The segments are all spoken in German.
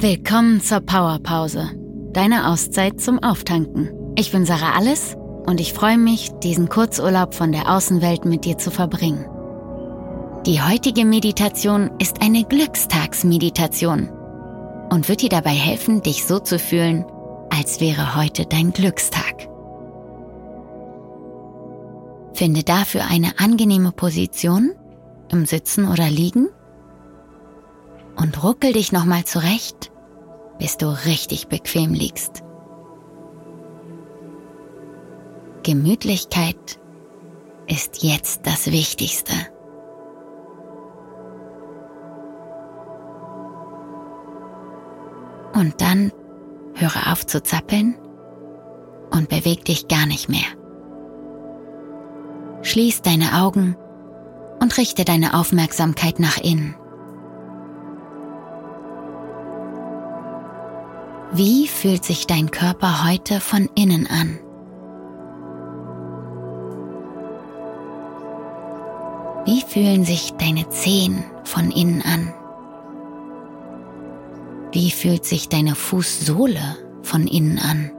Willkommen zur Powerpause, deine Auszeit zum Auftanken. Ich bin Sarah Alles und ich freue mich, diesen Kurzurlaub von der Außenwelt mit dir zu verbringen. Die heutige Meditation ist eine Glückstagsmeditation und wird dir dabei helfen, dich so zu fühlen, als wäre heute dein Glückstag. Finde dafür eine angenehme Position im Sitzen oder Liegen und ruckel dich nochmal zurecht, bis du richtig bequem liegst. Gemütlichkeit ist jetzt das Wichtigste. Und dann höre auf zu zappeln und beweg dich gar nicht mehr. Schließ deine Augen und richte deine Aufmerksamkeit nach innen. Wie fühlt sich dein Körper heute von innen an? Wie fühlen sich deine Zehen von innen an? Wie fühlt sich deine Fußsohle von innen an?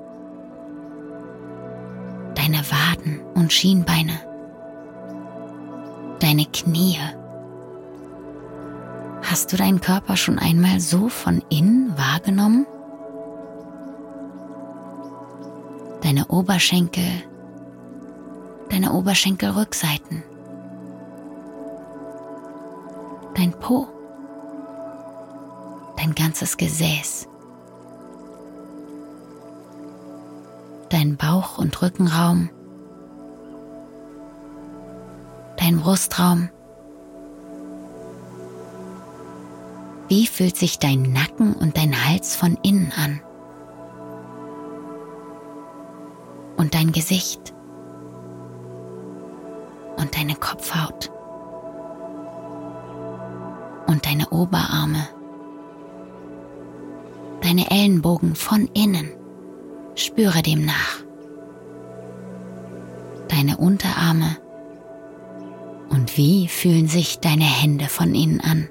Deine Waden und Schienbeine? Deine Knie? Hast du deinen Körper schon einmal so von innen wahrgenommen? Deine Oberschenkel, deine Oberschenkelrückseiten, dein Po dein ganzes Gesäß, dein Bauch- und Rückenraum, dein Brustraum. Wie fühlt sich dein Nacken und dein Hals von innen an? Und dein Gesicht und deine Kopfhaut und deine Oberarme deine Ellenbogen von innen. Spüre dem nach. Deine Unterarme. Und wie fühlen sich deine Hände von innen an?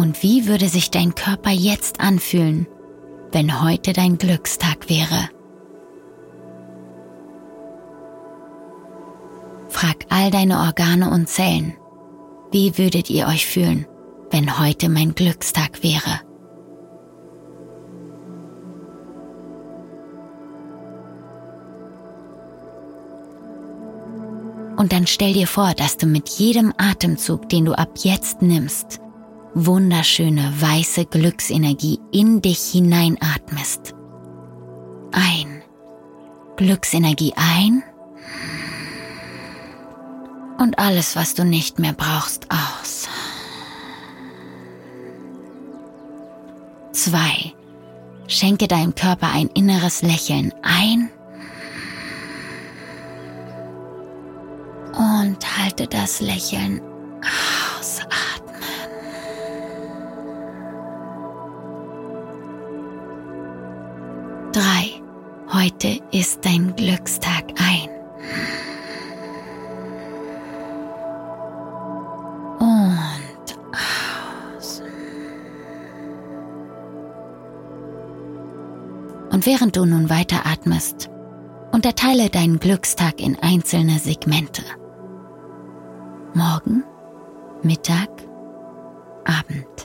Und wie würde sich dein Körper jetzt anfühlen, wenn heute dein Glückstag wäre? Frag all deine Organe und Zellen, wie würdet ihr euch fühlen, wenn heute mein Glückstag wäre? Und dann stell dir vor, dass du mit jedem Atemzug, den du ab jetzt nimmst, wunderschöne weiße Glücksenergie in dich hineinatmest. Ein. Glücksenergie ein und alles, was du nicht mehr brauchst, aus. Zwei. Schenke deinem Körper ein inneres Lächeln ein und halte das Lächeln ist dein Glückstag ein. Und während du nun weiteratmest, unterteile deinen Glückstag in einzelne Segmente. Morgen, Mittag, Abend.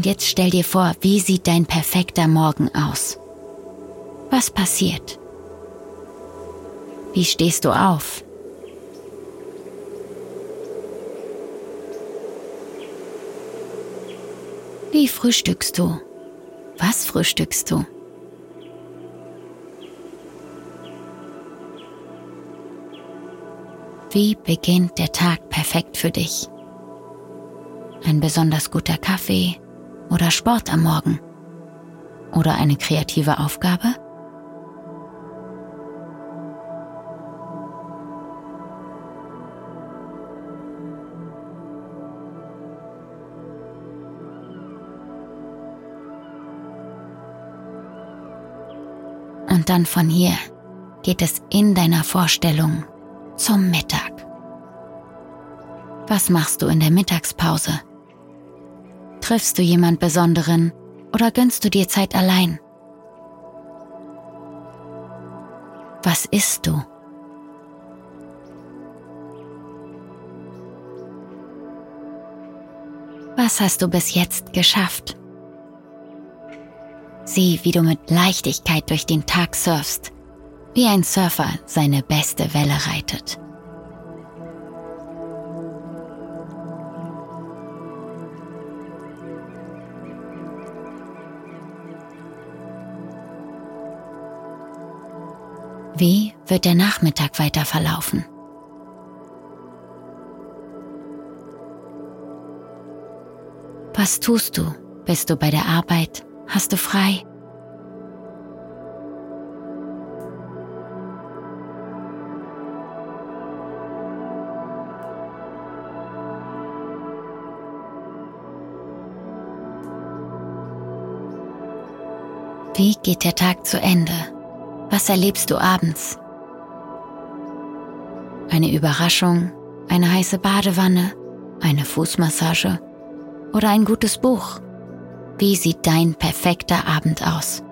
Und jetzt stell dir vor, wie sieht dein perfekter Morgen aus? Was passiert? Wie stehst du auf? Wie frühstückst du? Was frühstückst du? Wie beginnt der Tag perfekt für dich? Ein besonders guter Kaffee oder Sport am Morgen? Oder eine kreative Aufgabe? Und dann von hier geht es in deiner Vorstellung zum Mittag. Was machst du in der Mittagspause? Triffst du jemand Besonderen oder gönnst du dir Zeit allein? Was isst du? Was hast du bis jetzt geschafft? Sieh, wie du mit Leichtigkeit durch den Tag surfst, wie ein Surfer seine beste Welle reitet. Wie wird der Nachmittag weiter verlaufen? Was tust du? Bist du bei der Arbeit? Hast du frei? Wie geht der Tag zu Ende? Was erlebst du abends? Eine Überraschung, eine heiße Badewanne, eine Fußmassage oder ein gutes Buch? Wie sieht dein perfekter Abend aus?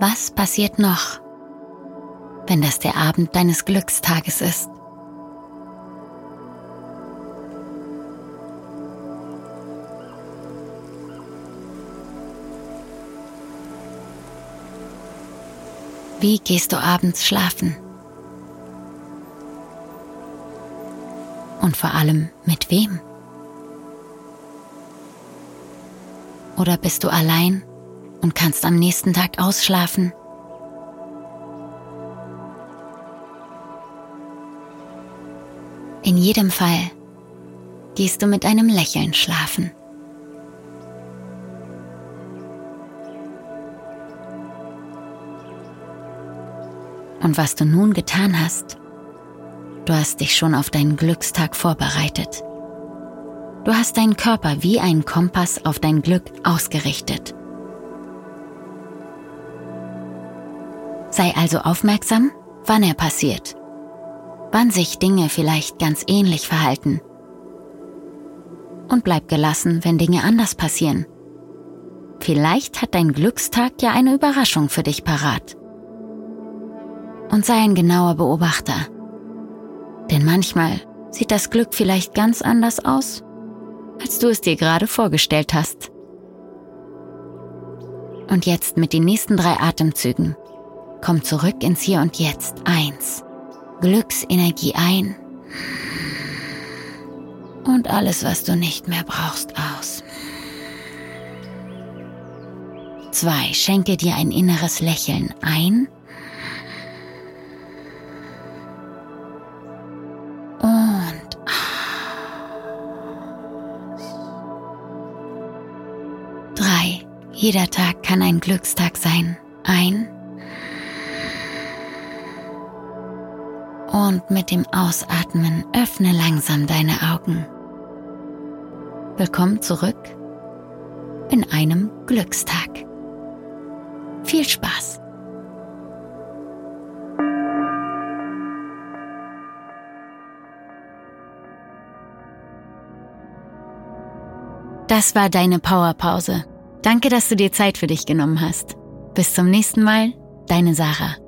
Was passiert noch? Wenn das der Abend deines Glückstages ist. Wie gehst du abends schlafen? Und vor allem mit wem? Oder bist du allein und kannst am nächsten Tag ausschlafen? In jedem Fall gehst du mit einem Lächeln schlafen. Und was du nun getan hast, du hast dich schon auf deinen Glückstag vorbereitet. Du hast deinen Körper wie einen Kompass auf dein Glück ausgerichtet. Sei also aufmerksam, wann er passiert wann sich Dinge vielleicht ganz ähnlich verhalten. Und bleib gelassen, wenn Dinge anders passieren. Vielleicht hat dein Glückstag ja eine Überraschung für dich parat. Und sei ein genauer Beobachter. Denn manchmal sieht das Glück vielleicht ganz anders aus, als du es dir gerade vorgestellt hast. Und jetzt mit den nächsten drei Atemzügen. Komm zurück ins Hier und Jetzt. Eins. Glücksenergie ein und alles, was du nicht mehr brauchst, aus. Zwei, schenke dir ein inneres Lächeln ein und aus. Drei, jeder Tag kann ein Glückstag sein. Ein Und mit dem Ausatmen öffne langsam deine Augen. Willkommen zurück in einem Glückstag. Viel Spaß! Das war deine Powerpause. Danke, dass du dir Zeit für dich genommen hast. Bis zum nächsten Mal, deine Sarah.